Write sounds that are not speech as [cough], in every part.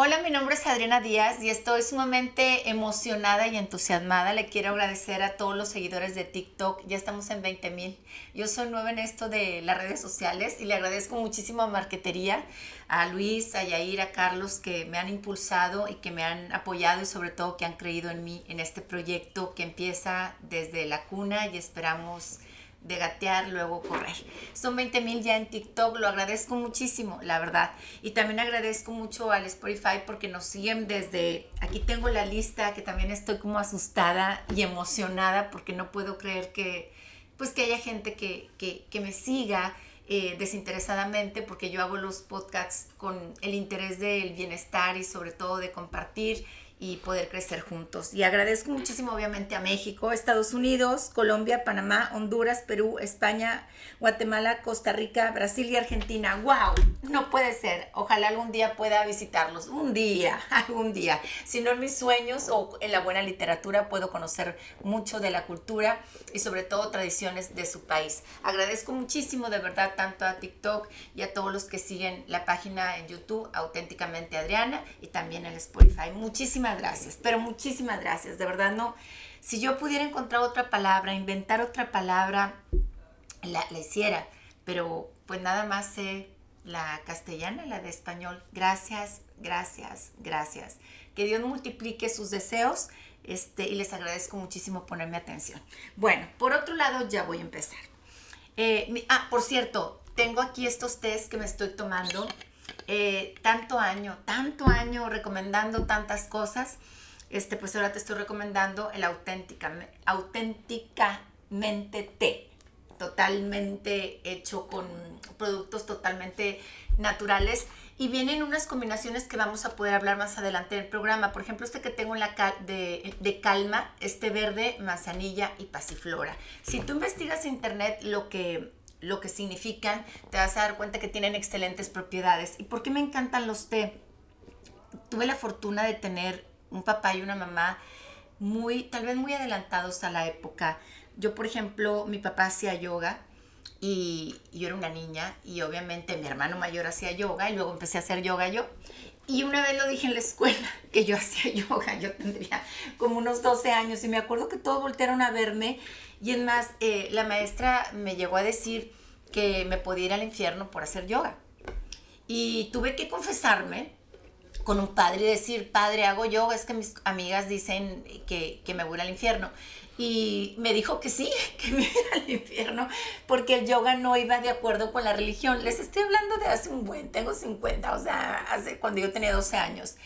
Hola, mi nombre es Adriana Díaz y estoy sumamente emocionada y entusiasmada. Le quiero agradecer a todos los seguidores de TikTok. Ya estamos en 20 mil. Yo soy nueva en esto de las redes sociales y le agradezco muchísimo a Marquetería, a Luis, a Yair, a Carlos que me han impulsado y que me han apoyado y sobre todo que han creído en mí, en este proyecto que empieza desde la cuna y esperamos de gatear, luego correr. Son 20 mil ya en TikTok, lo agradezco muchísimo, la verdad. Y también agradezco mucho al Spotify porque nos siguen desde, aquí tengo la lista que también estoy como asustada y emocionada porque no puedo creer que, pues que haya gente que, que, me siga. Eh, desinteresadamente porque yo hago los podcasts con el interés del bienestar y sobre todo de compartir y poder crecer juntos. Y agradezco muchísimo obviamente a México, Estados Unidos, Colombia, Panamá, Honduras, Perú, España, Guatemala, Costa Rica, Brasil y Argentina. ¡Wow! No puede ser. Ojalá algún día pueda visitarlos. Un día, [laughs] algún día. Si no en mis sueños o en la buena literatura puedo conocer mucho de la cultura y sobre todo tradiciones de su país. Agradezco muchísimo de verdad tanto a TikTok y a todos los que siguen la página en YouTube, auténticamente Adriana, y también el Spotify. Muchísimas gracias, pero muchísimas gracias, de verdad no. Si yo pudiera encontrar otra palabra, inventar otra palabra, la, hiciera, pero pues nada más sé la castellana, la de español. Gracias, gracias, gracias. Que Dios multiplique sus deseos este, y les agradezco muchísimo ponerme atención. Bueno, por otro lado ya voy a empezar. Eh, ah, por cierto, tengo aquí estos test que me estoy tomando eh, tanto año, tanto año recomendando tantas cosas, este, pues ahora te estoy recomendando el auténtica, auténticamente té, totalmente hecho con productos totalmente naturales y vienen unas combinaciones que vamos a poder hablar más adelante en el programa. Por ejemplo, este que tengo en la de, de, calma, este verde, manzanilla y pasiflora. Si tú investigas internet lo que lo que significan, te vas a dar cuenta que tienen excelentes propiedades. ¿Y por qué me encantan los té? Tuve la fortuna de tener un papá y una mamá muy, tal vez muy adelantados a la época. Yo, por ejemplo, mi papá hacía yoga y, yo era una niña y obviamente mi hermano mayor hacía yoga y luego empecé a hacer yoga yo. Y una vez lo dije en la escuela [laughs] que yo hacía [laughs] yoga, yo tendría como unos 12 años y me acuerdo que todos voltearon a verme y es más, eh, la maestra me llegó a decir que me podía ir al infierno por hacer yoga. Y tuve que confesarme con un padre y decir, padre, hago yoga, es que mis amigas dicen que, que me voy al infierno. Y me dijo que sí, [laughs] que me iba al infierno, porque el yoga no iba de acuerdo con la religión. Les estoy hablando de hace un buen, tengo 50, o sea, hace, cuando yo tenía 12 años.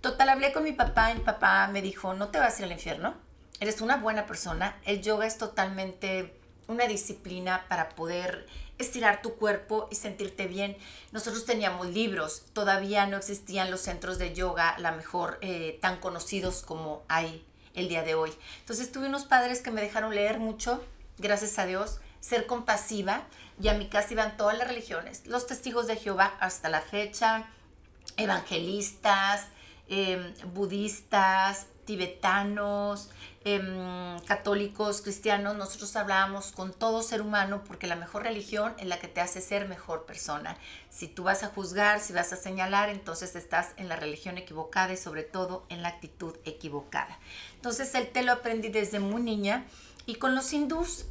Total, hablé con mi papá y mi papá me dijo, no te vas a ir al infierno, eres una buena persona, el yoga es totalmente una disciplina para poder estirar tu cuerpo y sentirte bien. Nosotros teníamos libros, todavía no existían los centros de yoga, la mejor eh, tan conocidos como hay el día de hoy. Entonces tuve unos padres que me dejaron leer mucho, gracias a Dios, ser compasiva y a mi casa iban todas las religiones, los testigos de Jehová hasta la fecha, evangelistas, em, budistas, tibetanos, Em, católicos, cristianos, nosotros hablábamos con todo ser humano porque la mejor religión es la que te hace ser mejor persona. Si tú vas a juzgar, si vas a señalar, entonces estás en la religión equivocada y sobre todo en la actitud equivocada. Entonces el té lo aprendí desde muy niña y con los hindús,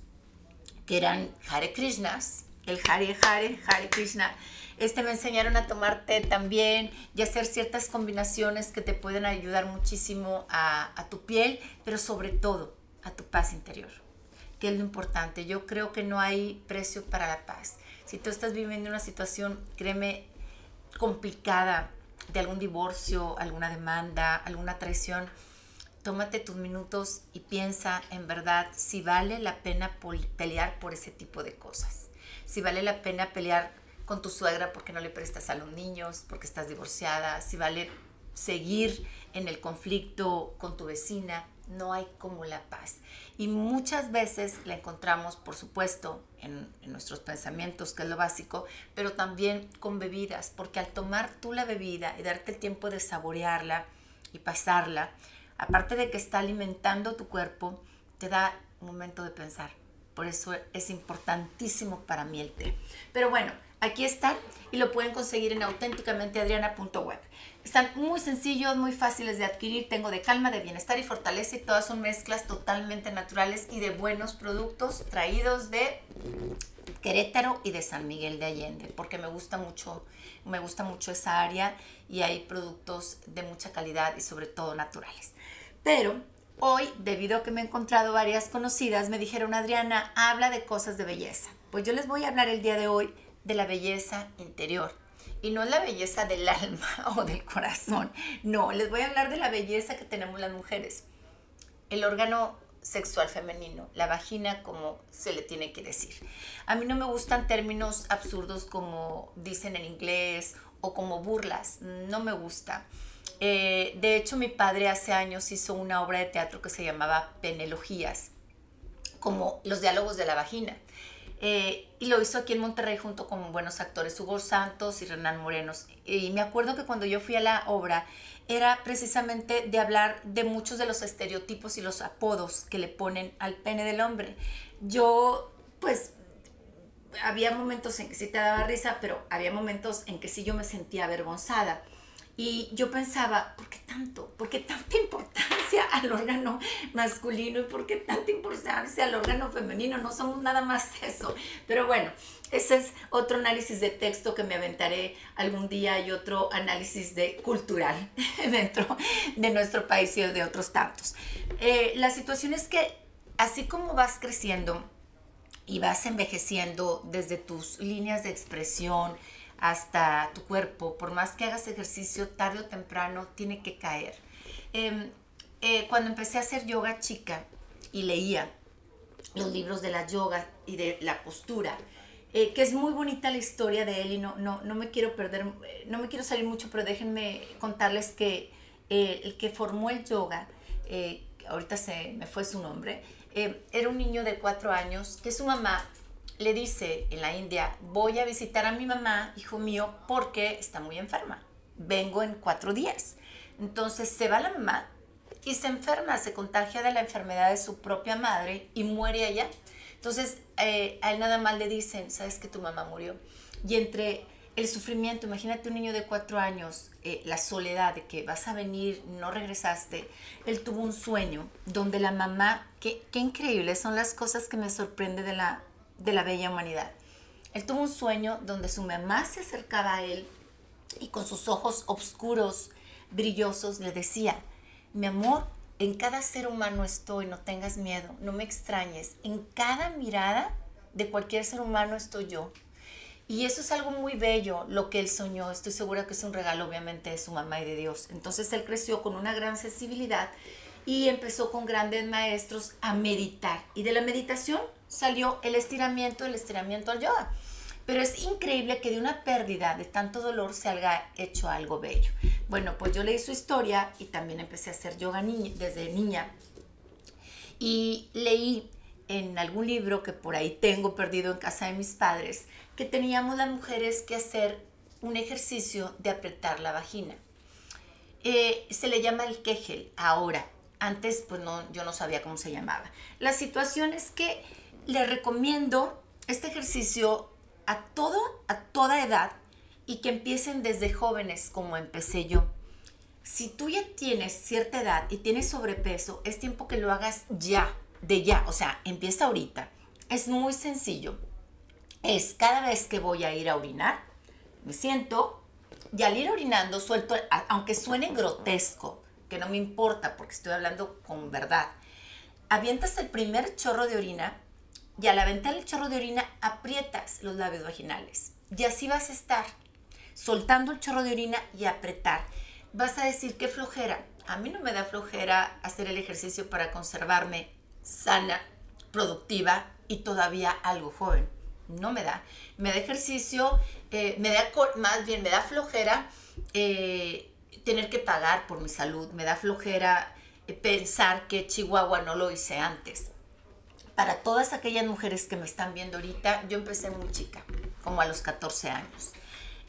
que eran Hare Krishnas, el Hare Hare, Hare Krishna, este, me enseñaron a tomar té también y hacer ciertas combinaciones que te pueden ayudar muchísimo a, a tu piel, pero sobre todo a tu paz interior, que es lo importante. Yo creo que no hay precio para la paz. Si tú estás viviendo una situación, créeme, complicada de algún divorcio, alguna demanda, alguna traición, tómate tus minutos y piensa en verdad si vale la pena pelear por ese tipo de cosas. Si vale la pena pelear con tu suegra porque no le prestas a los niños, porque estás divorciada, si vale seguir en el conflicto con tu vecina, no hay como la paz. Y muchas veces la encontramos, por supuesto, en, nuestros pensamientos, que es lo básico, pero también con bebidas, porque al tomar tú la bebida y darte el tiempo de saborearla y pasarla, aparte de que está alimentando tu cuerpo, te da un momento de pensar. Por eso es importantísimo para mí el té. Pero bueno, Aquí están y lo pueden conseguir en auténticamenteadriana.web. Están muy sencillos, muy fáciles de adquirir. Tengo de calma, de bienestar y fortaleza y todas son mezclas totalmente naturales y de buenos productos traídos de Querétaro y de San Miguel de Allende, porque me gusta mucho, me gusta mucho esa área y hay productos de mucha calidad y sobre todo naturales. Pero hoy, debido a que me he encontrado varias conocidas, me dijeron, Adriana, habla de cosas de belleza. Pues yo les voy a hablar el día de hoy de la belleza interior y no la belleza del [laughs] alma o del corazón. No, les voy a hablar de la belleza que tenemos las mujeres. El órgano sexual femenino, la vagina como se le tiene que decir. A mí no me gustan términos absurdos como dicen en inglés o como burlas, no me gusta. Eh, de hecho, mi padre hace años hizo una obra de teatro que se llamaba Penelogías, como los diálogos de la vagina. Eh, y lo hizo aquí en Monterrey junto con buenos actores, Hugo Santos y Renan Morenos. Y me acuerdo que cuando yo fui a la obra era precisamente de hablar de muchos de los estereotipos y los apodos que le ponen al pene del hombre. Yo, pues, había momentos en que sí te daba risa, pero había momentos en que sí yo me sentía avergonzada. Y yo pensaba, ¿por qué tanto? ¿Por qué tanta importancia al órgano masculino y por qué tanta importancia al órgano femenino? No somos nada más eso. Pero bueno, ese es otro análisis de texto que me aventaré algún día y otro análisis de cultural [laughs] dentro de nuestro país y de otros tantos. Eh, la situación es que así como vas creciendo y vas envejeciendo desde tus líneas de expresión, hasta tu cuerpo, por más que hagas ejercicio, tarde o temprano tiene que caer. Em, eh, cuando empecé a hacer yoga chica y leía los libros de la yoga y de la postura, eh, que es muy bonita la historia de él y no, no, no me quiero perder, no me quiero salir mucho, pero déjenme contarles que eh, el que formó el yoga, ahorita se me fue su nombre, era un niño de cuatro años que su mamá le dice en la India, voy a visitar a mi mamá, hijo mío, porque está muy enferma. Vengo en cuatro días. Entonces se va la mamá y se enferma, se contagia de la enfermedad de su propia madre y muere allá. Entonces eh, a él nada más le dicen, sabes que tu mamá murió. Y entre el sufrimiento, imagínate un niño de cuatro años, eh, la soledad de que vas a venir, no regresaste, él tuvo un sueño donde la mamá, qué, qué increíbles son las cosas que me sorprende de la de la bella humanidad. Él tuvo un sueño donde su mamá se acercaba a él y con sus ojos oscuros, brillosos, le decía, mi amor, en cada ser humano estoy, no tengas miedo, no me extrañes, en cada mirada de cualquier ser humano estoy yo. Y eso es algo muy bello, lo que él soñó. Estoy segura que es un regalo, obviamente, de su mamá y de Dios. Entonces él creció con una gran sensibilidad y empezó con grandes maestros a meditar. Y de la meditación salió el estiramiento, el estiramiento al yoga. Pero es increíble que de una pérdida de tanto dolor se haya hecho algo bello. Bueno, pues yo leí su historia y también empecé a hacer yoga desde niña. Y leí en algún libro que por ahí tengo perdido en casa de mis padres, que teníamos las mujeres que hacer un ejercicio de apretar la vagina. Eh, se le llama el Kegel ahora. Antes, pues no, yo no sabía cómo se llamaba. La situación es que le recomiendo este ejercicio a todo, a toda edad y que empiecen desde jóvenes como empecé yo. Si tú ya tienes cierta edad y tienes sobrepeso, es tiempo que lo hagas ya, de ya, o sea, empieza ahorita. Es muy sencillo. Es cada vez que voy a ir a orinar, me siento y al ir orinando suelto, aunque suene grotesco, que no me importa porque estoy hablando con verdad, avientas el primer chorro de orina y al aventar el chorro de orina aprietas los labios vaginales. Y así vas a estar, soltando el chorro de orina y apretar. Vas a decir, qué flojera. A mí no me da flojera hacer el ejercicio para conservarme sana, productiva y todavía algo joven. No me da. Me da ejercicio, eh, me da, más bien me da flojera eh, tener que pagar por mi salud. Me da flojera eh, pensar que Chihuahua no lo hice antes para todas aquellas mujeres que me están viendo ahorita, yo empecé muy chica, como a los 14 años.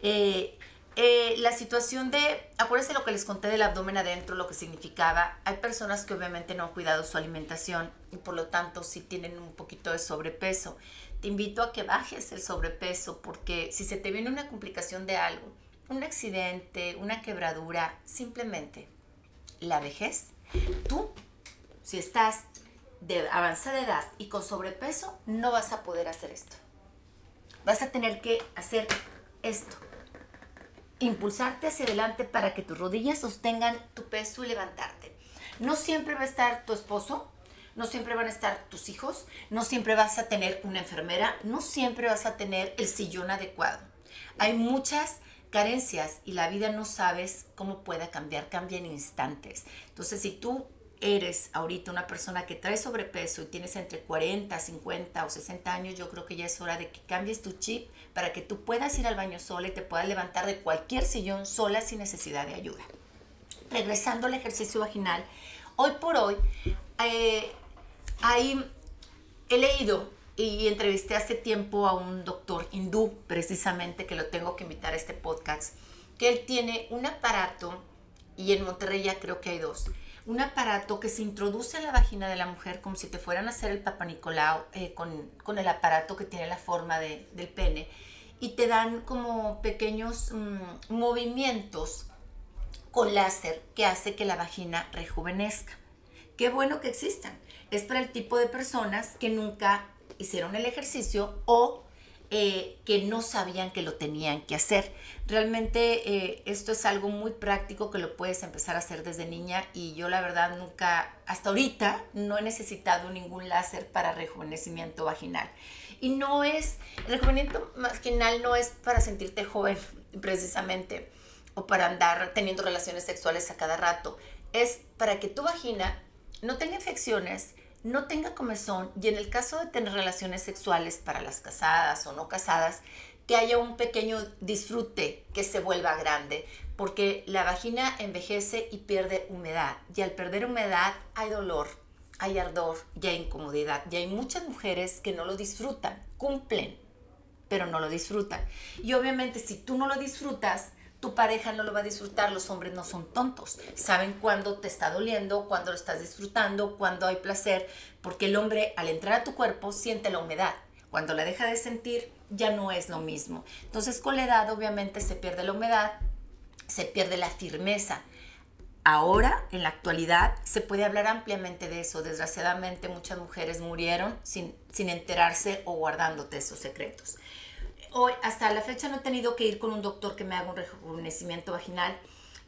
Eh, eh, la situación de, acuérdense lo que les conté del abdomen adentro, lo que significaba, hay personas que obviamente no han cuidado su alimentación y por lo tanto sí tienen un poquito de sobrepeso. te invito a que bajes el sobrepeso porque si se te viene una complicación de algo, un accidente, una quebradura, simplemente la vejez, tú, si estás de avanzada edad y con sobrepeso, no vas a poder hacer esto. Vas a tener que hacer esto. Impulsarte hacia adelante para que tus rodillas sostengan tu peso y levantarte. No siempre va a estar tu esposo no siempre van a estar tus hijos, no siempre vas a tener una enfermera, no siempre vas a tener el sillón adecuado. Hay muchas carencias y la vida no sabes cómo pueda cambiar, cambia en instantes. Entonces, si tú eres ahorita una persona que trae sobrepeso y tienes entre 40, 50 o 60 años, yo creo que ya es hora de que cambies tu chip para que tú puedas ir al baño sola y te puedas levantar de cualquier sillón sola sin necesidad de ayuda. Regresando al ejercicio vaginal, hoy por hoy eh, Ahí he leído y entrevisté hace tiempo a un doctor hindú, precisamente, que lo tengo que invitar a este podcast, que él tiene un aparato, y en Monterrey ya creo que hay dos, un aparato que se introduce en la vagina de la mujer como si te fueran a hacer el Papa Nicolau eh, con, el aparato que tiene la forma del pene y te dan como pequeños mm, movimientos con láser que hace que la vagina rejuvenezca. Qué bueno que existan es para el tipo de personas que nunca hicieron el ejercicio o eh, que no sabían que lo tenían que hacer. Realmente eh, esto es algo muy práctico que lo puedes empezar a hacer desde niña y yo la verdad nunca, hasta ahorita, no he necesitado ningún láser para rejuvenecimiento vaginal. Y no es, rejuvenecimiento vaginal no es para sentirte joven precisamente o para andar teniendo relaciones sexuales a cada rato. Es para que tu vagina no tenga infecciones, no tenga comezón y en el caso de tener relaciones sexuales para las casadas o no casadas, que haya un pequeño disfrute que se vuelva grande, porque la vagina envejece y pierde humedad y al perder humedad hay dolor, hay ardor y hay incomodidad y hay muchas mujeres que no lo disfrutan, cumplen, pero no lo disfrutan. Y obviamente si tú no lo disfrutas, tu pareja no lo va a disfrutar, los hombres no son tontos, saben cuándo te está doliendo, cuándo lo estás disfrutando, cuándo hay placer, porque el hombre al entrar a tu cuerpo siente la humedad, cuando la deja de sentir ya no es lo mismo. Entonces con la edad obviamente se pierde la humedad, se pierde la firmeza. Ahora, en la actualidad, se puede hablar ampliamente de eso. Desgraciadamente muchas mujeres murieron sin, sin enterarse o guardándote esos secretos hoy, hasta la fecha no he tenido que ir con un doctor que me haga un rejuvenecimiento vaginal.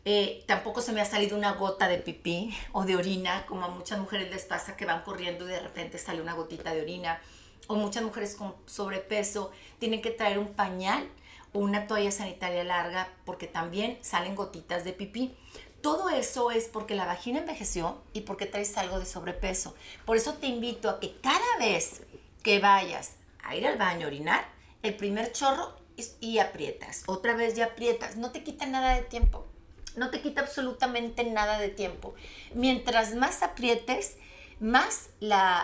Eh, tampoco se me ha salido una gota de pipí o de orina, como a muchas mujeres les pasa que van corriendo y de repente sale una gotita de orina. O muchas mujeres con sobrepeso tienen que traer un pañal o una toalla sanitaria larga porque también salen gotitas de pipí. Todo eso es porque la vagina envejeció y porque traes algo de sobrepeso. Por eso te invito a que cada vez que vayas a ir al baño a orinar, el primer chorro y aprietas. Otra vez ya aprietas. No te quita nada de tiempo. No te quita absolutamente nada de tiempo. Mientras más aprietes, más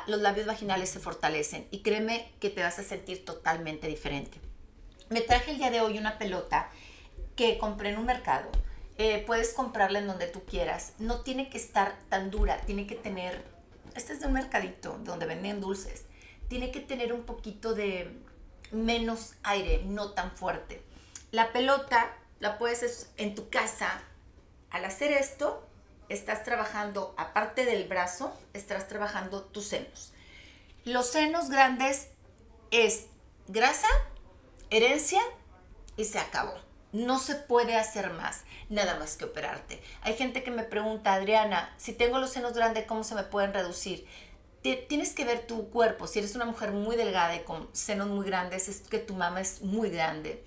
los labios vaginales se fortalecen y créeme que te vas a sentir totalmente diferente. Me traje el día de hoy una pelota que compré en un mercado. Eh, puedes comprarla en donde tú quieras. No tiene que estar tan dura, tiene que tener, este es de un mercadito donde venden dulces, tiene que tener un poquito de, menos aire, no tan fuerte. La pelota la puedes en tu casa. Al hacer esto, estás trabajando, aparte del brazo, estás trabajando tus senos. Los senos grandes es grasa, herencia y se acabó. No se puede hacer más, nada más que operarte. Hay gente que me pregunta, Adriana, si tengo los senos grandes, ¿cómo se me pueden reducir? Tienes que ver tu cuerpo. Si eres una mujer muy delgada y con senos muy grandes, es que tu mama es muy grande.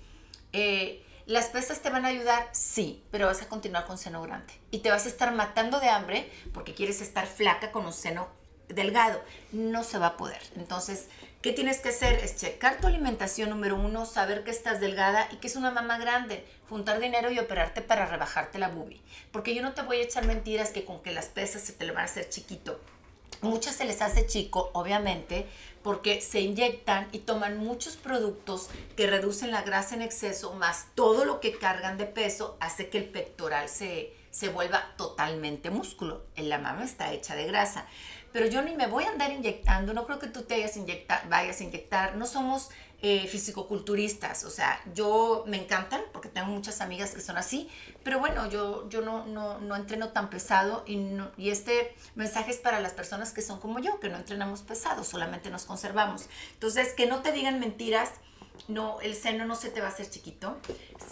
Eh, ¿Las pesas te van a ayudar? Sí, pero vas a continuar con seno grande. Y te vas a estar matando de hambre porque quieres estar flaca con un seno delgado. No se va a poder. Entonces, ¿qué tienes que hacer? Es checar tu alimentación número uno, saber que estás delgada y que es una mama grande. Juntar dinero y operarte para rebajarte la boobie. Porque yo no te voy a echar mentiras que con que las pesas se te le van a hacer chiquito Muchas se les hace chico, obviamente, porque se inyectan y toman muchos productos que reducen la grasa en exceso, más todo lo que cargan de peso hace que el pectoral se, se vuelva totalmente músculo. La mama está hecha de grasa. Pero yo ni me voy a andar inyectando, no creo que tú te vayas a inyectar, no somos eh, fisicoculturistas, o sea, yo me encantan porque tengo muchas amigas que son así, pero bueno, yo, yo no, no, no entreno tan pesado y, y este mensaje es para las personas que son como yo, que no entrenamos pesado, solamente nos conservamos. Entonces, que no te digan mentiras, no, el seno no se te va a hacer chiquito,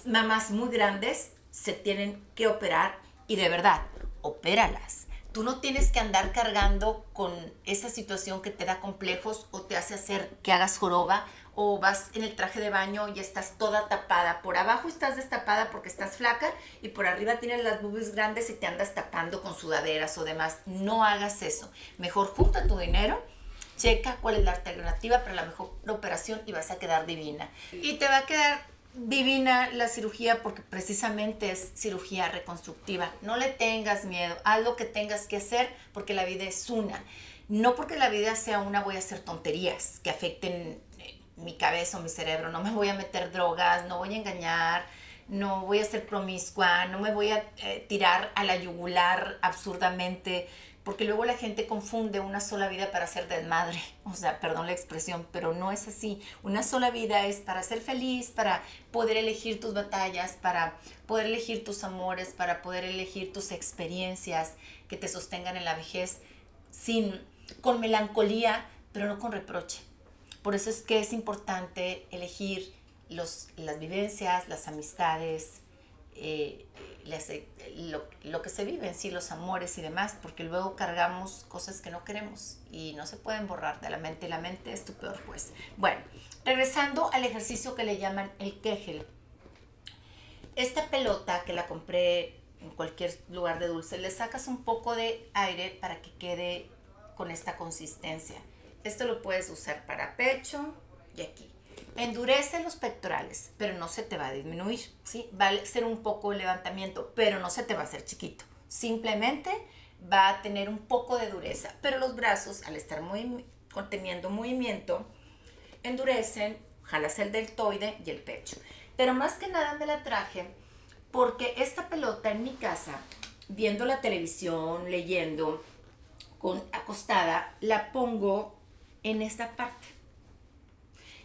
mamás muy grandes se tienen que operar y de verdad, opéralas. Tú no tienes que andar cargando con esa situación que te da complejos o te hace hacer que hagas joroba o vas en el traje de baño y estás toda tapada. Por abajo estás destapada porque estás flaca y por arriba tienes las boobies grandes y te andas tapando con sudaderas o demás. No hagas eso. Mejor junta tu dinero, checa cuál es la alternativa para la mejor operación y vas a quedar divina. Y te va a quedar divina la cirugía porque precisamente es cirugía reconstructiva. No le tengas miedo, haz lo que tengas que hacer porque la vida es una. No porque la vida sea una voy a hacer tonterías que afecten mi cabeza o mi cerebro, no me voy a meter drogas, no voy a engañar, no voy a ser promiscua, no me voy a eh, tirar a la yugular absurdamente porque luego la gente confunde una sola vida para ser desmadre, [laughs] o sea, perdón la expresión, pero no es así. Una sola vida es para ser feliz, para poder elegir tus batallas, para poder elegir tus amores, para poder elegir tus experiencias que te sostengan en la vejez sin con melancolía, pero no con reproche. Por eso es que es importante elegir los, las vivencias, las amistades, eh, lo, que se vive sí, los amores y demás, porque luego cargamos cosas que no queremos y no se pueden borrar de la mente la mente es tu peor juez. Bueno, regresando al ejercicio que le llaman el Kegel. Esta pelota que la compré en cualquier lugar de dulce, le sacas un poco de aire para que quede con esta consistencia. Esto lo puedes usar para pecho y aquí. Endurece los pectorales, pero no se te va a disminuir, ¿sí? Va a ser un poco el levantamiento, pero no se te va a hacer chiquito. Simplemente va a tener un poco de dureza, pero los brazos, al estar muy, conteniendo movimiento, endurecen, jalas el deltoide y el pecho. Pero más que nada me la traje porque esta pelota en mi casa, viendo la televisión, leyendo, con acostada, la pongo en esta parte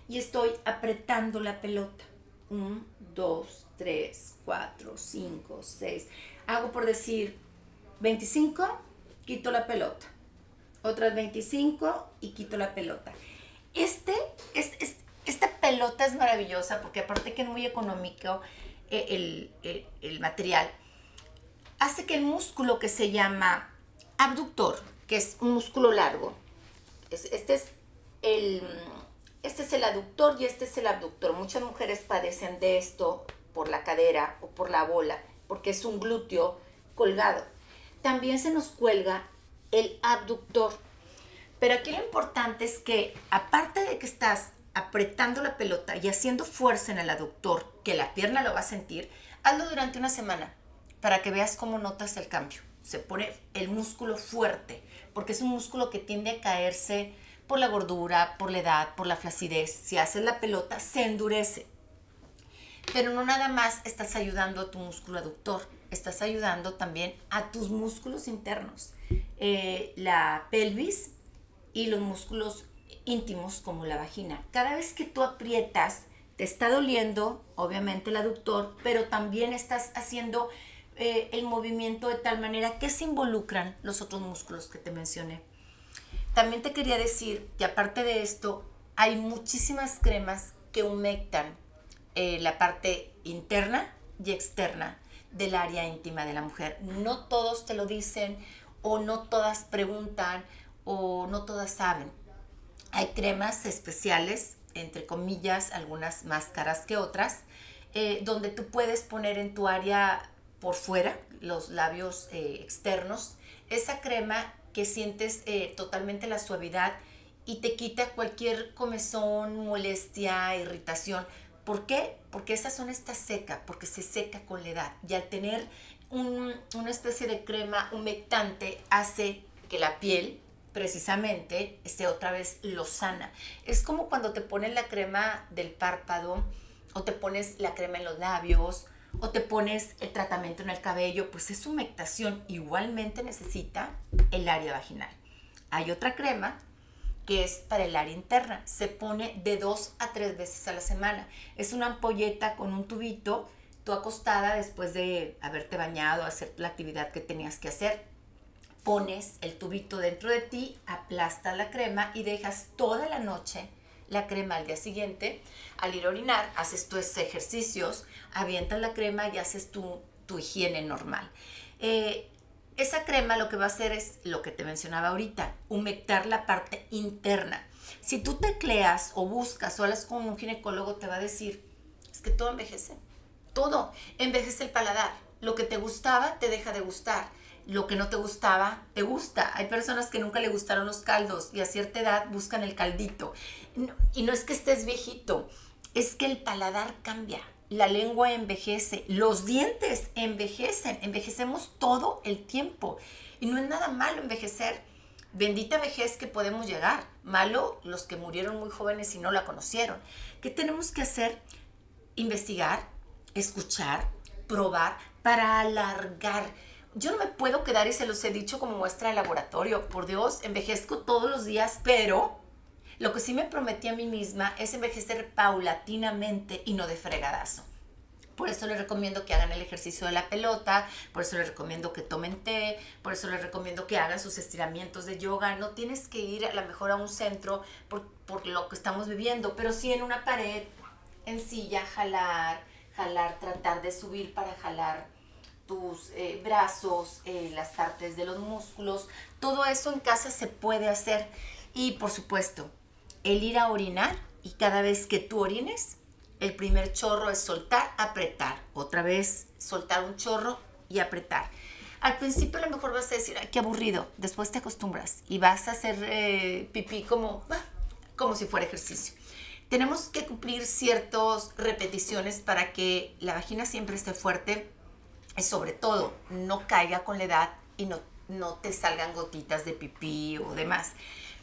y estoy apretando la pelota. 1, 2, 3, 4, 5, 6. Hago por decir 25, quito la pelota. Otras 25 y quito la pelota. Este, esta pelota es maravillosa porque aparte que es muy económico eh, el, el, el material, hace que el músculo que se llama abductor, que es un músculo largo, este es el este es el aductor y este es el abductor. Muchas mujeres padecen de esto por la cadera o por la bola, porque es un glúteo colgado. También se nos cuelga el abductor. Pero aquí lo importante es que aparte de que estás apretando la pelota y haciendo fuerza en el aductor, que la pierna lo va a sentir, hazlo durante una semana para que veas cómo notas el cambio. Se pone el músculo fuerte, porque es un músculo que tiende a caerse por la gordura, por la edad, por la flacidez. Si haces la pelota, se endurece. Pero no nada más estás ayudando a tu músculo aductor, estás ayudando también a tus músculos internos, eh, la pelvis y los músculos íntimos como la vagina. Cada vez que tú aprietas, te está doliendo, obviamente, el aductor, pero también estás haciendo eh, el movimiento de tal manera que se involucran los otros músculos que te mencioné. También te quería decir que aparte de esto, hay muchísimas cremas que humectan eh, la parte interna y externa del área íntima de la mujer. No todos te lo dicen o no todas preguntan o no todas saben. Hay cremas especiales, entre comillas, algunas más caras que otras, eh, donde tú puedes poner en tu área por fuera, los labios eh, externos, esa crema que sientes eh, totalmente la suavidad y te quita cualquier comezón, molestia, irritación. ¿Por qué? Porque esa zona está seca, porque se seca con la edad. Y al tener una especie de crema humectante hace que la piel precisamente esté otra vez lozana. Es como cuando te pones la crema del párpado o te pones la crema en los labios o te pones el tratamiento en el cabello, pues es humectación. Igualmente necesita el área vaginal. Hay otra crema que es para el área interna. Se pone de dos a tres veces a la semana. Es una ampolleta con un tubito, tú acostada después de haberte bañado, hacer la actividad que tenías que hacer. Pones el tubito dentro de ti, aplastas la crema y dejas toda la noche la crema al día siguiente. Al ir a orinar, haces tus ejercicios, avientas la crema y haces tu, tu higiene normal. Eh, esa crema lo que va a hacer es lo que te mencionaba ahorita, humectar la parte interna. Si tú tecleas o buscas o hablas con un ginecólogo, te va a decir, es que todo envejece. Todo. Envejece el paladar. Lo que te gustaba te deja de gustar. Lo que no te gustaba, te gusta. Hay personas que nunca le gustaron los caldos y a cierta edad buscan el caldito. y no es que estés viejito, es que el paladar cambia la lengua envejece, los dientes envejecen, envejecemos todo el tiempo. Y no es nada malo envejecer. Bendita vejez que podemos llegar. Malo los que murieron muy jóvenes y no la conocieron. ¿Qué tenemos que hacer? Investigar, escuchar, probar para alargar. Yo no me puedo quedar y se los he dicho como muestra de laboratorio. Por Dios, envejezco todos los días, pero lo que sí me prometí a mí misma es envejecer paulatinamente y no de fregadazo. Por eso les recomiendo que hagan el ejercicio de la pelota, por eso les recomiendo que tomen té, por eso les recomiendo que hagan sus estiramientos de yoga. No tienes que ir a lo mejor a un centro por, lo que estamos viviendo, pero sí en una pared, en silla, jalar, jalar, tratar de subir para jalar tus eh, brazos, eh, las partes de los músculos. Todo eso en casa se puede hacer. Y por supuesto, el ir a orinar y cada vez que tú orines, el primer chorro es soltar, apretar. Otra vez soltar un chorro y apretar. Al principio a lo mejor vas a decir, ay, qué aburrido. Después te acostumbras y vas a hacer eh, pipí como, ah, como si fuera ejercicio. Tenemos que cumplir ciertas repeticiones para que la vagina siempre esté fuerte sobre todo no caiga con la edad y no, no te salgan gotitas de pipí o demás.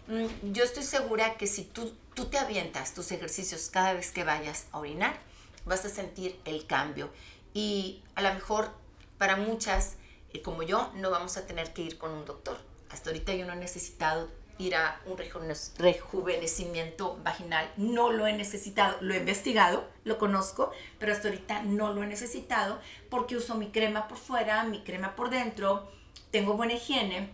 Mm, yo estoy segura que si tú, tú te avientas tus ejercicios cada vez que vayas a orinar, vas a sentir el cambio. Y a lo mejor para muchas, eh, como yo, no vamos a tener que ir con un doctor. Hasta ahorita yo no he necesitado ir a un rejuvenecimiento vaginal. No lo he necesitado, lo he investigado, lo conozco, pero hasta ahorita no lo he necesitado porque uso mi crema por fuera, mi crema por dentro, tengo buena higiene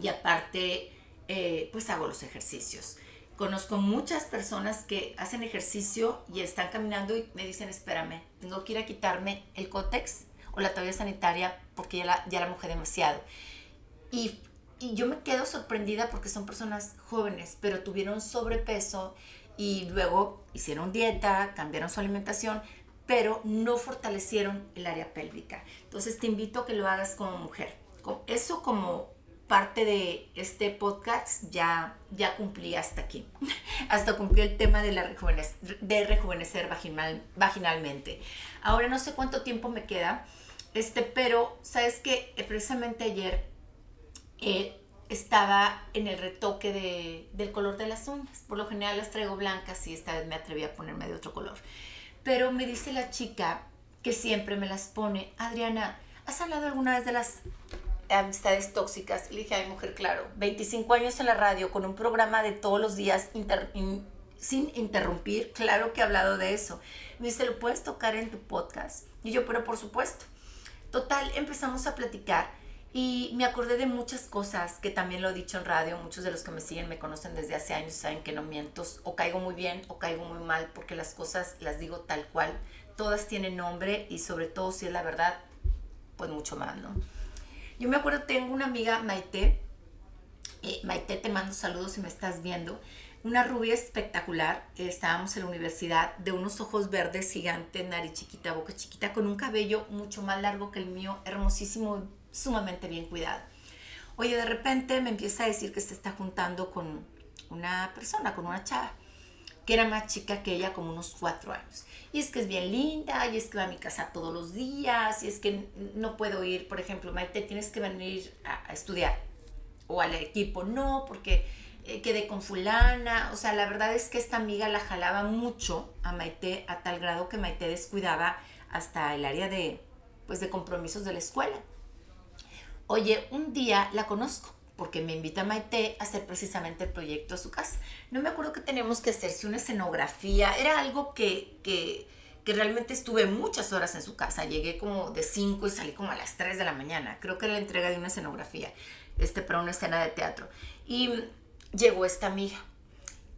y aparte eh, pues hago los ejercicios. Conozco muchas personas que hacen ejercicio y están caminando y me dicen, espérame, tengo que ir a quitarme el cótex o la toalla sanitaria porque ya la, ya la mojé demasiado. Y, y yo me quedo sorprendida porque son personas jóvenes, pero tuvieron sobrepeso y luego hicieron dieta, cambiaron su alimentación, pero no fortalecieron el área pélvica. Entonces te invito a que lo hagas como mujer. Eso como parte de este podcast ya, ya cumplí hasta aquí. [laughs] hasta cumplí el tema de, la de rejuvenecer vaginal, vaginalmente. Ahora no sé cuánto tiempo me queda, este, pero sabes que eh, precisamente ayer eh, estaba en el retoque de, del color de las uñas. Por lo general las traigo blancas y esta vez me atreví a ponerme de otro color. Pero me dice la chica que siempre me las pone, Adriana, ¿has hablado alguna vez de las amistades tóxicas. Le dije, ay, mujer, claro, 25 años en la radio con un programa de todos los días sin interrumpir, claro que he hablado de eso. Me dice, ¿lo puedes tocar en tu podcast? Y yo, pero por supuesto. Total, empezamos a platicar y me acordé de muchas cosas que también lo he dicho en radio. Muchos de los que me siguen me conocen desde hace años, saben que no miento. O caigo muy bien o caigo muy mal porque las cosas las digo tal cual. Todas tienen nombre y sobre todo si es la verdad, pues mucho más, ¿no? Yo me acuerdo, tengo una amiga, Maite. Eh, Maite, te mando saludos si me estás viendo. Una rubia espectacular. estábamos en la universidad, de unos ojos verdes gigantes, nariz chiquita, boca chiquita, con un cabello mucho más largo que el mío, hermosísimo, sumamente bien cuidado. Oye, de repente me empieza a decir que se está juntando con una persona, con una chava que era más chica que ella, como unos cuatro años. Y es que es bien linda, y es que va a mi casa todos los días, y es que no puedo ir, por ejemplo, Maite, tienes que venir a, estudiar, o al equipo, no, porque eh, quedé con fulana, o sea, la verdad es que esta amiga la jalaba mucho a Maite a tal grado que Maite descuidaba hasta el área de, pues, de compromisos de la escuela. Oye, un día la conozco porque me invita Maite a hacer precisamente el proyecto a su casa. No me acuerdo que tenemos que hacerse una escenografía, era algo que, que, que realmente estuve muchas horas en su casa. Llegué como de 5 y salí como a las 3 de la mañana. Creo que era la entrega de una escenografía este, para una escena de teatro. Y llegó esta amiga.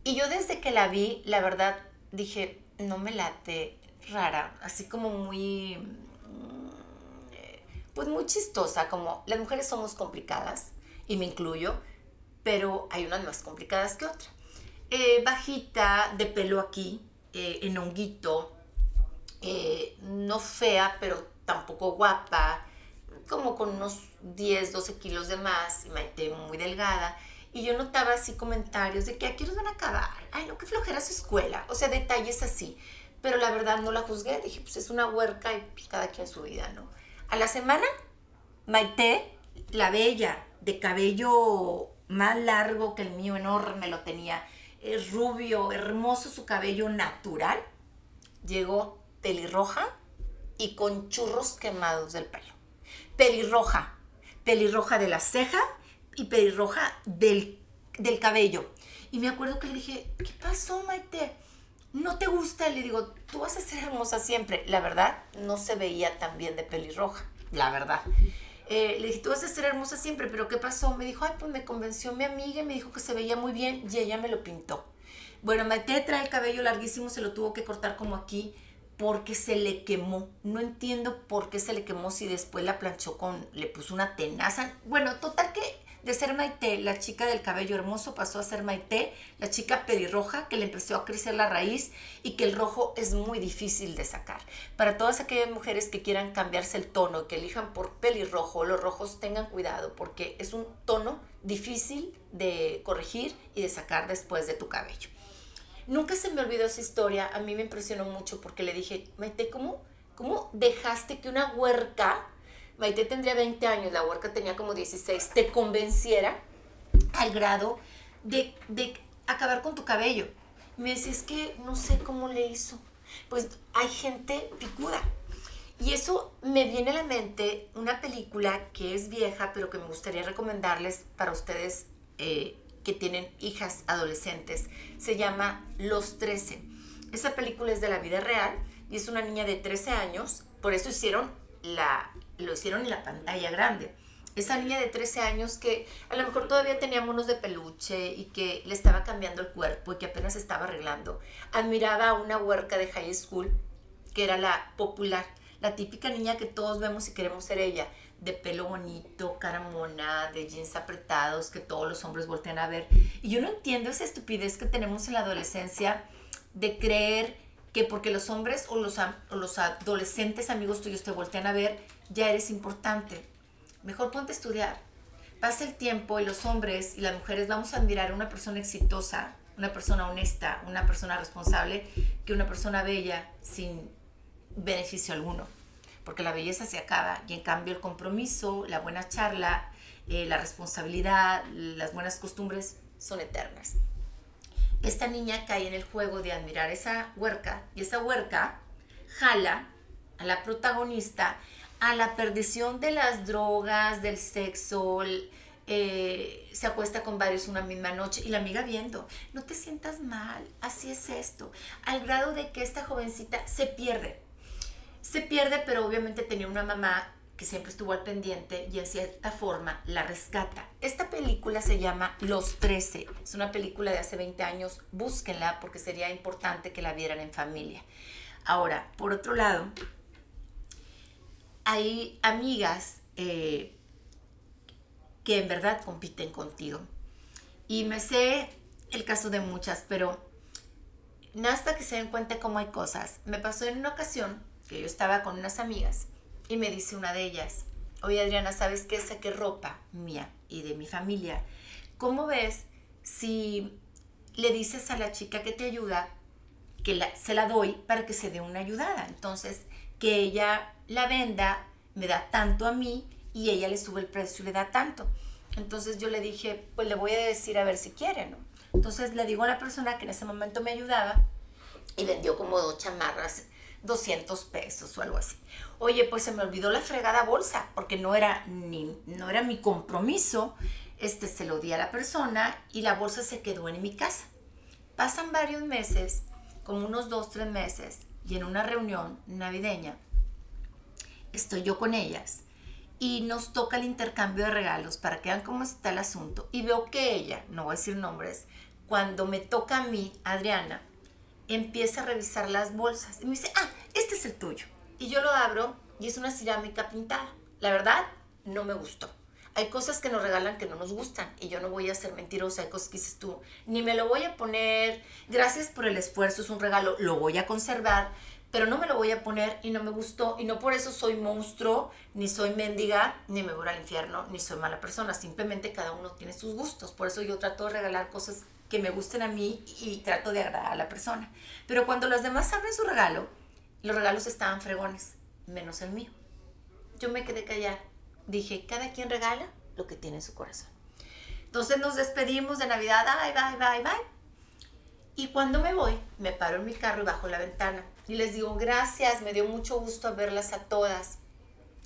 Y yo desde que la vi, la verdad, dije, no me late rara, así como muy, pues muy chistosa, como las mujeres somos complicadas, y me incluyo, pero hay unas más complicadas que otras. Eh, bajita, de pelo aquí, eh, en honguito, eh, no fea, pero tampoco guapa, como con unos 10, 12 kilos de más, y muy delgada. Y yo notaba así comentarios de que aquí nos van a acabar. Ay, no, qué flojera su escuela. O sea, detalles así. Pero la verdad no la juzgué. Dije, pues es una huerca y cada quien su vida, ¿no? A la semana, Maite, la bella, de cabello más largo que el mío, enorme lo tenía, es rubio, hermoso su cabello natural, llegó pelirroja y con churros quemados del pelo pelirroja, pelirroja de la ceja y pelirroja del, del cabello. Y me acuerdo que le dije, ¿qué pasó, Maite? ¿No te gusta? Le digo, tú vas a ser hermosa siempre. La verdad, no se veía tan bien de pelirroja, la verdad. Eh, le dije, tú vas a ser hermosa siempre, pero ¿qué pasó? Me dijo, ay, pues me convenció mi amiga y me dijo que se veía muy bien y ella me lo pintó. Bueno, Maite trae el cabello larguísimo, se lo tuvo que cortar como aquí porque se le quemó. No entiendo por qué se le quemó si después la planchó con, le puso una tenaza. Bueno, total que de ser Maite, la chica del cabello hermoso, pasó a ser Maite, la chica pelirroja, que le empezó a crecer la raíz y que el rojo es muy difícil de sacar. Para todas aquellas mujeres que quieran cambiarse el tono, que elijan por pelirrojo, los rojos tengan cuidado porque es un tono difícil de corregir y de sacar después de tu cabello. Nunca se me olvidó esa historia, a mí me impresionó mucho porque le dije, Maite, ¿cómo, cómo dejaste que una huerca, Maite tendría 20 años, la huerca tenía como 16, te convenciera al grado de, de acabar con tu cabello? Me decía, es que no sé cómo le hizo. Pues hay gente picuda. Y eso me viene a la mente una película que es vieja, pero que me gustaría recomendarles para ustedes eh, que tienen hijas adolescentes. Se llama Los 13. Esa película es de la vida real y es una niña de 13 años, por eso hicieron la, lo hicieron en la pantalla grande. Esa niña de 13 años que a lo mejor todavía tenía monos de peluche y que le estaba cambiando el cuerpo y que apenas estaba arreglando, admiraba a una huerca de high school que era la popular, la típica niña que todos vemos y queremos ser ella de pelo bonito, cara mona, de jeans apretados que todos los hombres voltean a ver. Y yo no entiendo esa estupidez que tenemos en la adolescencia de creer que porque los hombres o los, los adolescentes amigos tuyos te voltean a ver, ya eres importante. Mejor ponte a estudiar. Pasa el tiempo y los hombres y las mujeres vamos a admirar a una persona exitosa, una persona honesta, una persona responsable, que una persona bella sin beneficio alguno porque la belleza se acaba y en cambio el compromiso, la buena charla, eh, la responsabilidad, las buenas costumbres son eternas. Esta niña cae en el juego de admirar esa huerca y esa huerca jala a la protagonista a la perdición de las drogas, del sexo, eh, se acuesta con varios una misma noche y la amiga viendo, no te sientas mal, así es esto, al grado de que esta jovencita se pierde, se pierde, pero obviamente tenía una mamá que siempre estuvo al pendiente y en cierta forma la rescata. Esta película se llama Los 13. Es una película de hace 20 años. Búsquenla porque sería importante que la vieran en familia. Ahora, por otro lado, hay amigas eh, que en verdad compiten contigo. Y me sé el caso de muchas, pero hasta que se den cuenta cómo hay cosas. Me pasó en una ocasión que yo estaba con unas amigas y me dice una de ellas, oye Adriana, ¿sabes qué? Saqué ropa mía y de mi familia. ¿Cómo ves si le dices a la chica que te ayuda que se la doy para que se dé una ayudada? Entonces, que ella la venda, me da tanto a mí y ella le sube el precio y le da tanto. Entonces yo le dije, pues le voy a decir a ver si quiere, ¿no? Entonces le digo a la persona que en ese momento me ayudaba y vendió como dos chamarras 200 pesos o algo así. Oye, pues se me olvidó la fregada bolsa, porque no era, ni, no era mi compromiso. Este se lo di a la persona y la bolsa se quedó en mi casa. Pasan varios meses, como unos dos, tres meses, y en una reunión navideña, estoy yo con ellas y nos toca el intercambio de regalos para que vean cómo está el asunto. Y veo que ella, no voy a decir nombres, cuando me toca a mí, Adriana, empieza a revisar las bolsas y me dice, ah, este es el tuyo. Y yo lo abro y es una cerámica pintada. La verdad, no me gustó. Hay cosas que nos regalan que no nos gustan y yo no voy a ser mentirosa. Hay cosas que dices tú, ni me lo voy a poner. Gracias por el esfuerzo, es un regalo, lo voy a conservar, pero no me lo voy a poner y no me gustó. Y no por eso soy monstruo, ni soy mendiga, ni me voy al infierno, ni soy mala persona. Simplemente cada uno tiene sus gustos. Por eso yo trato de regalar cosas que me gusten a mí y trato de agradar a la persona. Pero cuando los demás abren su regalo, los regalos estaban fregones, menos el mío. Yo me quedé callada. Dije, cada quien regala lo que tiene en su corazón. Entonces nos despedimos de Navidad, bye, bye, bye, bye. Y cuando me voy, me paro en mi carro y bajo la ventana. Y les digo, gracias, me dio mucho gusto verlas a todas.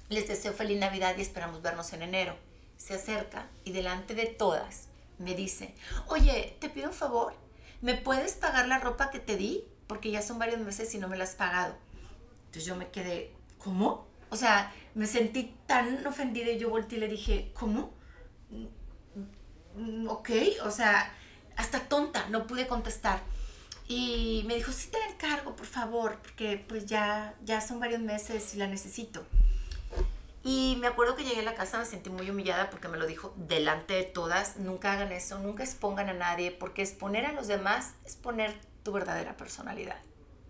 Les deseo feliz Navidad y esperamos vernos en enero. Se acerca y delante de todas me dice, oye, te pido un favor, ¿me puedes pagar la ropa que te di? Porque ya son varios meses y no me la has pagado. Entonces yo me quedé, ¿cómo? O sea, me sentí tan ofendida y yo volteé y le dije, ¿cómo? Mm, ok, o sea, hasta tonta, no pude contestar. Y me dijo, sí te la encargo, por favor, porque pues ya, ya son varios meses y la necesito. Y me acuerdo que llegué a la casa, me sentí muy humillada porque me lo dijo delante de todas. Nunca hagan eso, nunca expongan a nadie, porque exponer a los demás es poner tu verdadera personalidad.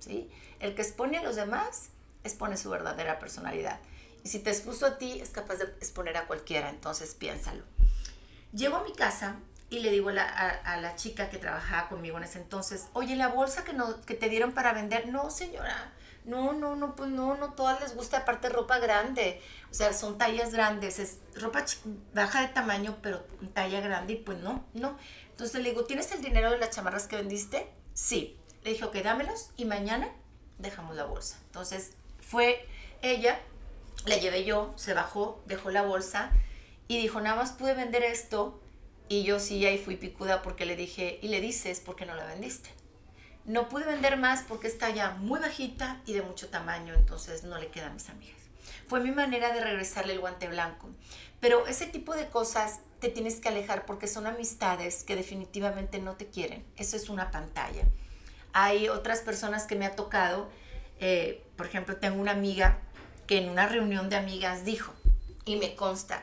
¿sí? El que expone a los demás expone su verdadera personalidad. Y si te expuso a ti, es capaz de exponer a cualquiera, entonces piénsalo. Llego a mi casa y le digo a la, chica que trabajaba conmigo en ese entonces, oye, la bolsa que, no, que te dieron para vender, no señora, no, no, no, pues no, no todas les gusta, aparte ropa grande. O sea, son tallas grandes, es ropa baja de tamaño, pero talla grande y pues no, no. Entonces le digo, ¿tienes el dinero de las chamarras que vendiste? Sí. Le dije, ok, dámelos y mañana dejamos la bolsa. Entonces fue ella, la llevé yo, se bajó, dejó la bolsa y dijo, nada más pude vender esto. Y yo sí, ahí fui picuda porque le dije, y le dices, ¿por qué no la vendiste? No pude vender más porque está ya muy bajita y de mucho tamaño, entonces no le queda a mis amigas. Fue mi manera de regresarle el guante blanco. Pero ese tipo de cosas te tienes que alejar porque son amistades que definitivamente no te quieren. Eso es una pantalla. Hay otras personas que me ha tocado, eh, por ejemplo, tengo una amiga que en una reunión de amigas dijo, y me consta,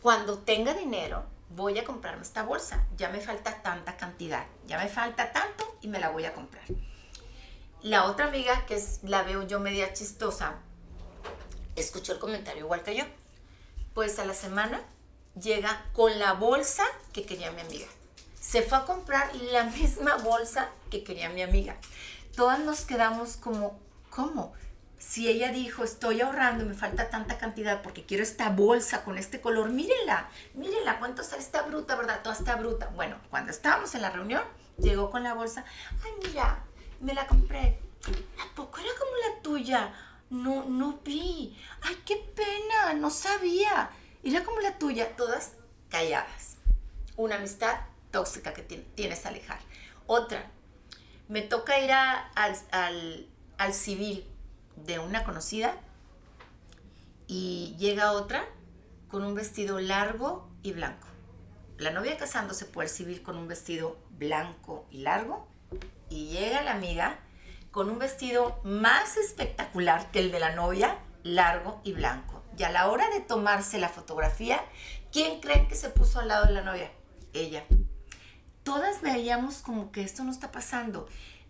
cuando tenga dinero, voy a comprarme esta bolsa, ya me falta tanta cantidad, ya me falta tanto y me la voy a comprar. La otra amiga, que es, la veo yo media chistosa, escuchó el comentario igual que yo. Pues a la semana llega con la bolsa que quería mi amiga. Se fue a comprar la [laughs] misma bolsa que quería mi amiga. Todas nos quedamos como, ¿cómo? Si ella dijo, estoy ahorrando me falta tanta cantidad porque quiero esta bolsa con este color, mírenla, mírenla, cuánto sale esta bruta, ¿verdad? Toda esta bruta. Bueno, cuando estábamos en la reunión, llegó con la bolsa, ay, mira, me la compré. ¿A poco era como la tuya? No, no vi. Ay, qué pena, no sabía. Era como la tuya, todas calladas. Una amistad tóxica que tienes que alejar. Otra, me toca ir al, al, al civil de una conocida y llega otra con un vestido largo y blanco. La novia casándose por el civil con un vestido blanco y largo y llega la amiga con un vestido más espectacular que el de la novia, largo y blanco. Y a la hora de tomarse la fotografía, ¿quién cree que se puso al lado de la novia? Ella. Todas veíamos como que esto no está pasando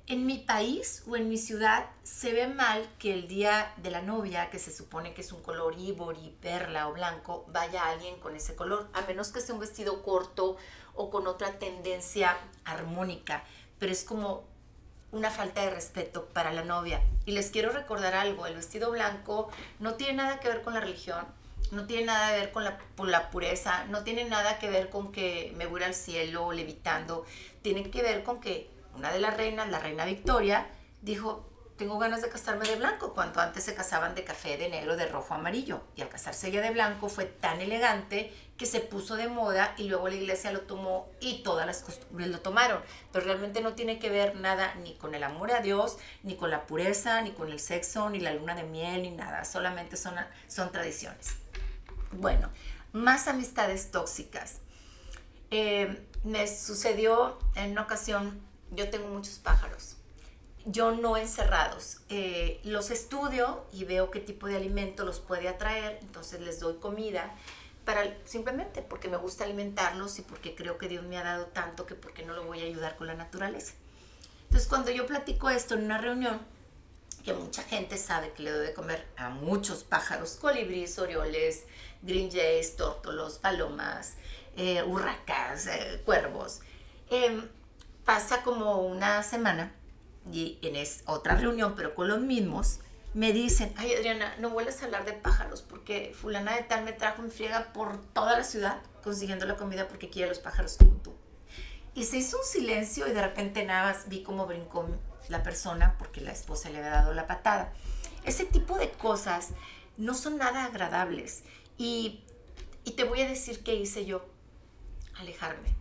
en mi país o en mi ciudad se ve mal que el día de la novia, que se supone que es un color ivory, perla o blanco, vaya alguien con ese color, a menos que sea un vestido corto o con otra tendencia armónica, pero es como una falta de respeto para la novia. Y les quiero recordar algo, el vestido blanco no tiene nada que ver con la religión, no tiene nada que ver con la, con la pureza, no tiene nada que ver con que me voy al cielo levitando, tiene que ver con que una de las reinas, la reina Victoria, dijo, tengo ganas de casarme de blanco, cuando antes se casaban de café, de negro, de rojo, amarillo. Y al casarse ella de blanco fue tan elegante que se puso de moda y luego la iglesia lo tomó y todas las costumbres lo tomaron. Pero realmente no tiene que ver nada ni con el amor a Dios, ni con la pureza, ni con el sexo, ni la luna de miel, ni nada. Solamente son, son tradiciones. Bueno, más amistades tóxicas. Eh, me sucedió en una ocasión, yo tengo muchos pájaros yo no encerrados. Eh, los estudio y veo qué tipo de alimento los puede atraer, entonces les doy comida para simplemente porque me gusta alimentarlos y porque creo que Dios me ha dado tanto que porque no lo voy a ayudar con la naturaleza. Entonces cuando yo platico esto en una reunión, que mucha gente sabe que le doy de comer a muchos pájaros, colibríes, orioles, green jays, tórtolos, palomas, eh, urracas, eh, cuervos. Em, pasa como una semana y en es otra reunión, pero con los mismos, me dicen, ay Adriana, no vuelvas a hablar de pájaros porque fulana de tal me trajo en friega por toda la ciudad consiguiendo la comida porque quiere los pájaros como tú. Y se hizo un silencio y de repente nada más vi cómo brincó la persona porque la esposa le había dado la patada. Ese tipo de cosas no son nada agradables. Y, y te voy a decir qué hice yo. Alejarme.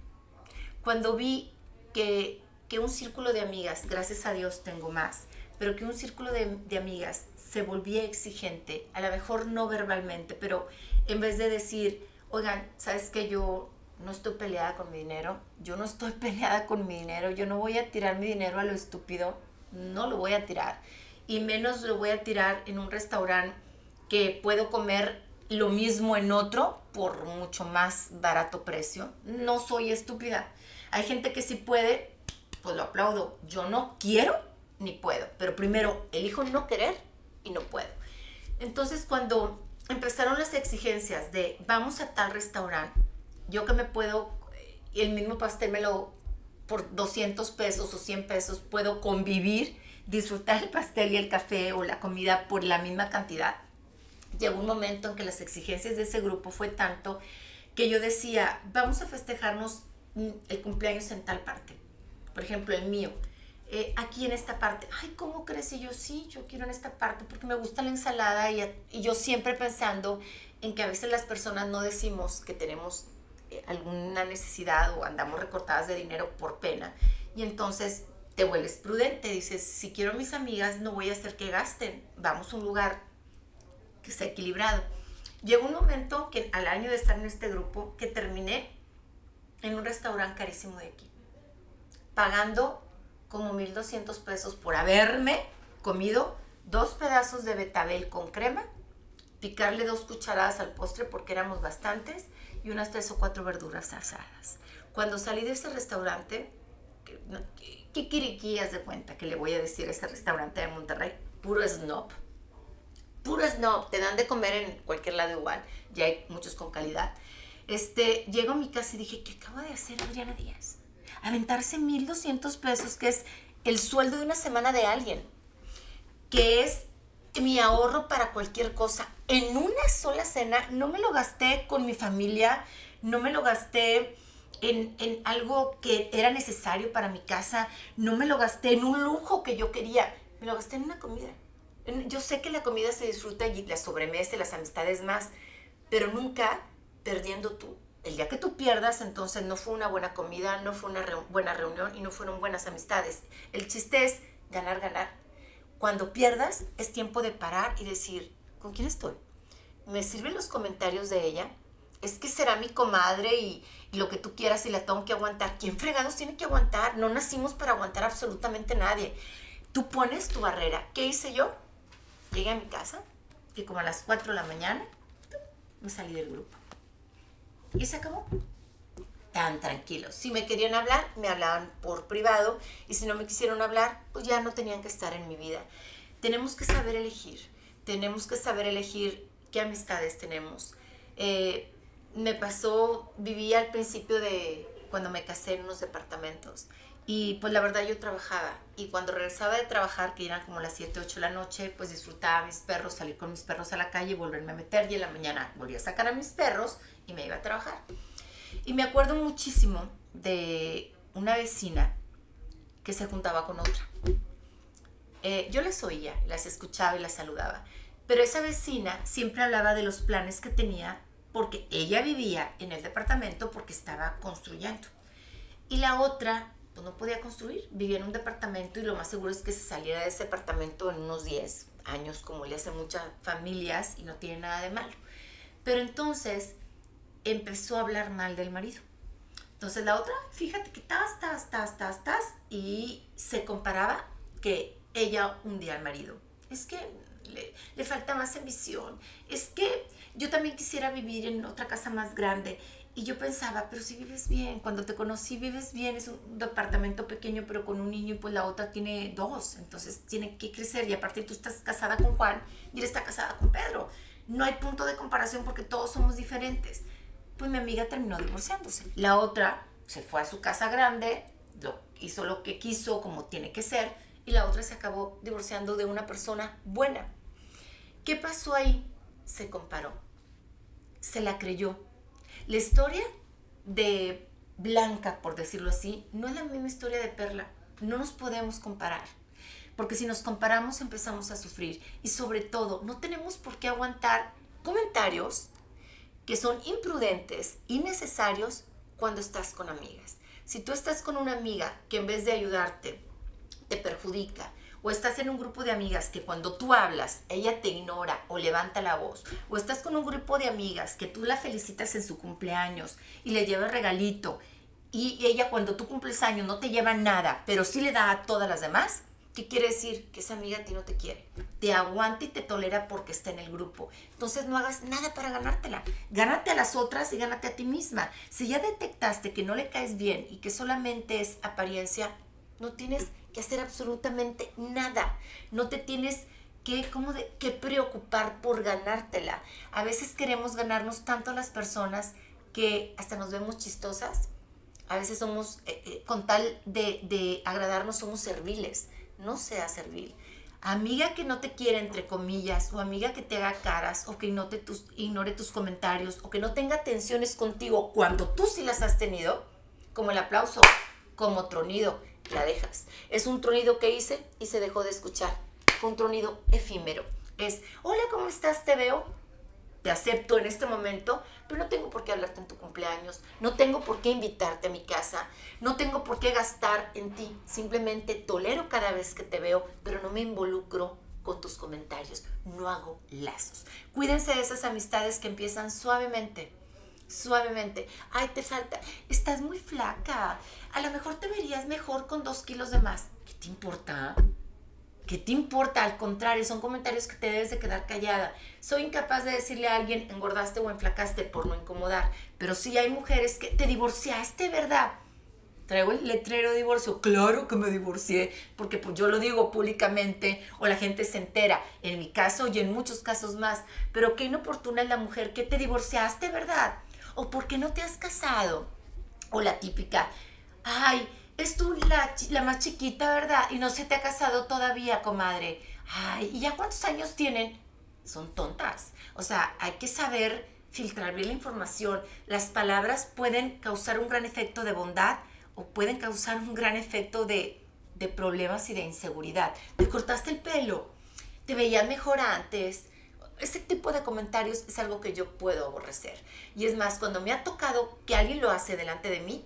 Cuando vi que un círculo de amigas, gracias a Dios tengo más, pero que un círculo de, amigas se volvía exigente, a lo mejor no verbalmente, pero en vez de decir, oigan, ¿sabes que yo no estoy peleada con mi dinero? Yo no estoy [laughs] peleada con mi dinero, yo no voy a tirar mi dinero a lo estúpido, no lo voy a tirar. Y menos lo voy a tirar en un restaurante que puedo comer lo mismo en otro por mucho más barato precio. No soy estúpida. Hay gente que sí puede, pues lo aplaudo. Yo no quiero ni puedo, pero primero elijo no querer y no puedo. Entonces cuando empezaron las exigencias de vamos a tal restaurante, yo que me puedo, el mismo pastel me lo, por 200 pesos o 100 pesos, puedo convivir, disfrutar el pastel y el café o la comida por la misma cantidad. Llegó un momento en que las exigencias de ese grupo fue tanto que yo decía, vamos a festejarnos el cumpleaños en tal parte. Por ejemplo, el mío, eh, aquí en esta parte, ay, ¿cómo crees? Y yo sí, yo quiero en esta parte porque me gusta la ensalada y, yo siempre pensando en que a veces las personas no decimos que tenemos eh, alguna necesidad o andamos recortadas de dinero por pena. Y entonces te vuelves prudente, dices, si quiero a mis amigas no voy a hacer que gasten, vamos a un lugar que sea equilibrado. Llegó un momento que al año de estar en este grupo que terminé en un restaurante carísimo de aquí pagando como 1.200 pesos por haberme comido dos pedazos de betabel con crema, picarle dos cucharadas al postre porque éramos bastantes y unas tres o cuatro verduras asadas. Cuando salí de ese restaurante, ¿qué quiriquías de cuenta que le voy a decir a ese restaurante de Monterrey? Puro snob. Puro snob. Te dan de comer en cualquier lado igual. Ya hay muchos con calidad. Este, llego a mi casa y dije, ¿qué acabo de hacer Adriana Díaz? aventarse 1.200 pesos, que es el sueldo de una semana de alguien, que es mi ahorro para cualquier cosa. En una sola cena no me lo gasté con mi familia, no me lo gasté en, en, algo que era necesario para mi casa, no me lo gasté en un lujo que yo quería, me lo gasté en una comida. Yo sé que la comida se disfruta y la sobremesa las amistades más, pero nunca perdiendo tú el día que tú pierdas, entonces no fue una buena comida, no fue una buena reunión y no fueron buenas amistades. El chiste es ganar, ganar. Cuando pierdas, es tiempo de parar y decir, ¿con quién estoy? ¿Me sirven los comentarios de ella? Es que será mi comadre y, lo que tú quieras y la tengo que aguantar. ¿Quién fregados tiene que aguantar? No nacimos para aguantar absolutamente nadie. Tú pones tu barrera. ¿Qué hice yo? Llegué a mi casa y como a las 4 de la mañana me salí del grupo y se acabó. Tan tranquilos. Si me querían hablar, me hablaban por privado y si no me quisieron hablar, pues ya no tenían que estar en mi vida. Tenemos que saber elegir, tenemos que saber elegir qué amistades tenemos. Eh, me pasó, viví al principio de cuando me casé en unos departamentos y pues la verdad yo trabajaba y cuando regresaba de trabajar, que eran como las 7, 8 de la noche, pues disfrutaba a mis perros, salir con mis perros a la calle y volverme a meter y en la mañana volví a sacar a mis perros y me iba a trabajar. Y me acuerdo muchísimo de una vecina que se juntaba con otra. eh, yo las oía, las escuchaba y las saludaba. Pero esa vecina siempre hablaba de los planes que tenía porque ella vivía en el departamento porque estaba construyendo. Y la otra, pues no podía construir, vivía en un departamento y lo más seguro es que se saliera de ese departamento en unos 10 años, como le hacen muchas familias y no tiene nada de malo. Pero entonces empezó a hablar mal del marido. Entonces la otra, fíjate que estás, estás, estás, estás, estás, y se comparaba que ella hundía al marido. Es que le, le, falta más ambición. Es que yo también quisiera vivir en otra casa más grande. Y yo pensaba, pero si vives bien, cuando te conocí vives bien, es un departamento pequeño, pero con un niño y pues la otra tiene dos, entonces tiene que crecer y aparte tú estás casada con Juan y él está casada con Pedro. No hay punto de comparación porque todos somos diferentes. Pues mi amiga terminó divorciándose. La otra se fue a su casa grande, lo, hizo lo que quiso, como tiene que ser, y la otra se acabó divorciando de una persona buena. ¿Qué pasó ahí? Se comparó, se la creyó. La historia de Blanca, por decirlo así, no es la misma historia de Perla. No nos podemos comparar. Porque si nos comparamos empezamos a sufrir. Y sobre todo, no tenemos por qué aguantar comentarios que son imprudentes, innecesarios cuando estás con amigas. Si tú estás con una amiga que en vez de ayudarte te perjudica, o estás en un grupo de amigas que cuando tú hablas, ella te ignora o levanta la voz, o estás con un grupo de amigas que tú la felicitas en su cumpleaños y le llevas regalito, y ella cuando tú cumples años no te lleva nada, pero sí le da a todas las demás, ¿qué quiere decir? Que esa amiga a ti no te quiere. Te aguanta y te tolera porque está en el grupo. Entonces no hagas nada para ganártela. Gánate a las otras y gánate a ti misma. Si ya detectaste que no le caes bien y que solamente es apariencia, no tienes que hacer absolutamente nada. No te tienes que, como de, que preocupar por ganártela. A veces queremos ganarnos tanto a las personas que hasta nos vemos chistosas. A veces somos, eh, eh, con tal de, de agradarnos, somos serviles. No sea servil. Amiga que no te quiere, entre comillas, o amiga que te haga caras, o que ignore tus, ignore tus comentarios, o que no tenga tensiones contigo cuando tú sí las has tenido, como el aplauso, como tronido la dejas. Es un tronido que hice y se dejó de escuchar. Fue un tronido efímero. Es, hola, ¿cómo estás? Te veo. Te acepto en este momento, pero no tengo por qué hablarte en tu cumpleaños, no tengo por qué invitarte a mi casa, no tengo por qué gastar en ti. Simplemente tolero cada vez que te veo, pero no me involucro con tus comentarios, no hago lazos. Cuídense de esas amistades que empiezan suavemente suavemente. Ay, te falta, estás muy flaca. A lo mejor te verías mejor con dos kilos de más. ¿Qué te importa? ¿Qué te importa? Al contrario, son comentarios que te debes de quedar callada. Soy incapaz de decirle a alguien engordaste o enflacaste por no incomodar. Pero sí hay mujeres que te divorciaste, ¿verdad? Traigo el letrero de divorcio. Claro que me divorcié, porque pues yo lo digo públicamente o la gente se entera. En mi caso y en muchos casos más. Pero qué inoportuna es la mujer que te divorciaste, ¿verdad? o por qué no te has casado. O la típica, ay, es tú la, la más chiquita, ¿verdad? Y no se te ha casado todavía, comadre. Ay, ¿y ya cuántos años tienen? Son tontas. O sea, hay que saber filtrar bien la información. Las palabras pueden causar un gran efecto de bondad o pueden causar un gran efecto de, de problemas y de inseguridad. Te cortaste el pelo, te veías mejor antes, ese tipo de comentarios es algo que yo puedo aborrecer. Y es más, cuando me ha tocado que alguien lo hace delante de mí,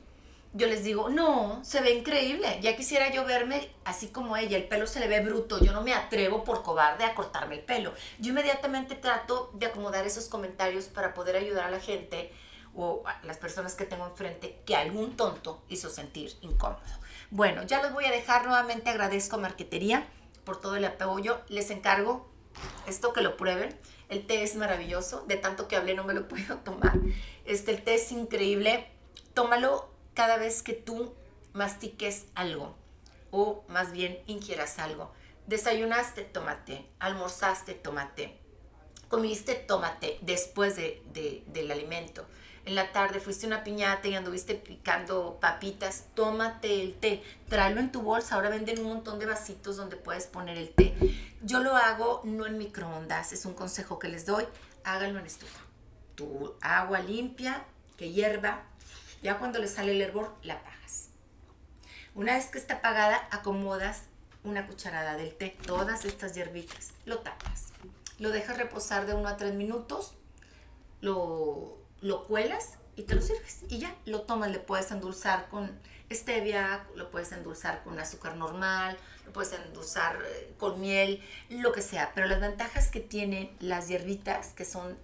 yo les digo, no, se ve increíble. Ya quisiera yo verme así como ella, el pelo se le ve bruto. Yo no me atrevo por cobarde a cortarme el pelo. Yo inmediatamente trato de acomodar esos comentarios para poder ayudar a la gente o a las personas que tengo enfrente que algún tonto hizo sentir incómodo. Bueno, ya los voy a dejar. Nuevamente agradezco a Marquetería por todo el apoyo. Les encargo esto que lo prueben. El té es maravilloso, de tanto que hablé no me lo [laughs] puedo tomar. Este, el té es increíble. Tómalo cada vez que tú mastiques algo o más bien ingieras algo. Desayunaste, tómate. Almorzaste, tómate. Comiste, tómate después de, del alimento en la tarde fuiste una piñata y anduviste picando papitas, tómate el té, tráelo en tu bolsa. Ahora venden un montón de vasitos donde puedes poner el té. Yo lo hago no en microondas, es un consejo que les doy. Háganlo en estufa. Tu agua limpia, que hierva. Ya cuando le sale el hervor, la apagas. Una vez que está apagada, acomodas una cucharada del té, todas estas hierbitas, lo tapas, lo dejas reposar de 1 a 3 minutos, lo, lo cuelas y te lo sirves. Y ya, lo tomas, le puedes endulzar con stevia, lo puedes endulzar con azúcar normal, lo puedes endulzar eh, con miel, lo que sea, pero las ventajas que tienen las hierbitas, que son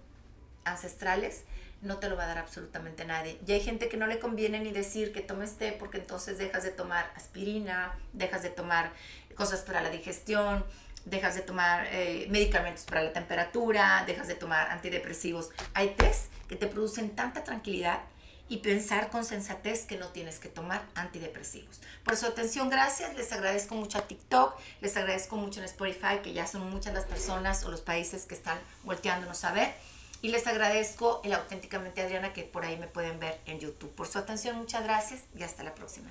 ancestrales, no te lo va a dar absolutamente nadie. Y hay gente que no le conviene ni decir que tomes té porque entonces dejas de tomar aspirina, dejas de tomar cosas para la digestión, dejas de tomar eh, medicamentos para la temperatura, dejas de tomar antidepresivos. Hay tés que te producen tanta tranquilidad y pensar con sensatez que no tienes que tomar antidepresivos. Por su atención, gracias. Les agradezco mucho a TikTok, les agradezco mucho en Spotify, que ya son muchas las personas o los países que están volteándonos a ver. Y les agradezco el auténticamente Adriana que por ahí me pueden ver en YouTube. Por su atención, muchas gracias y hasta la próxima.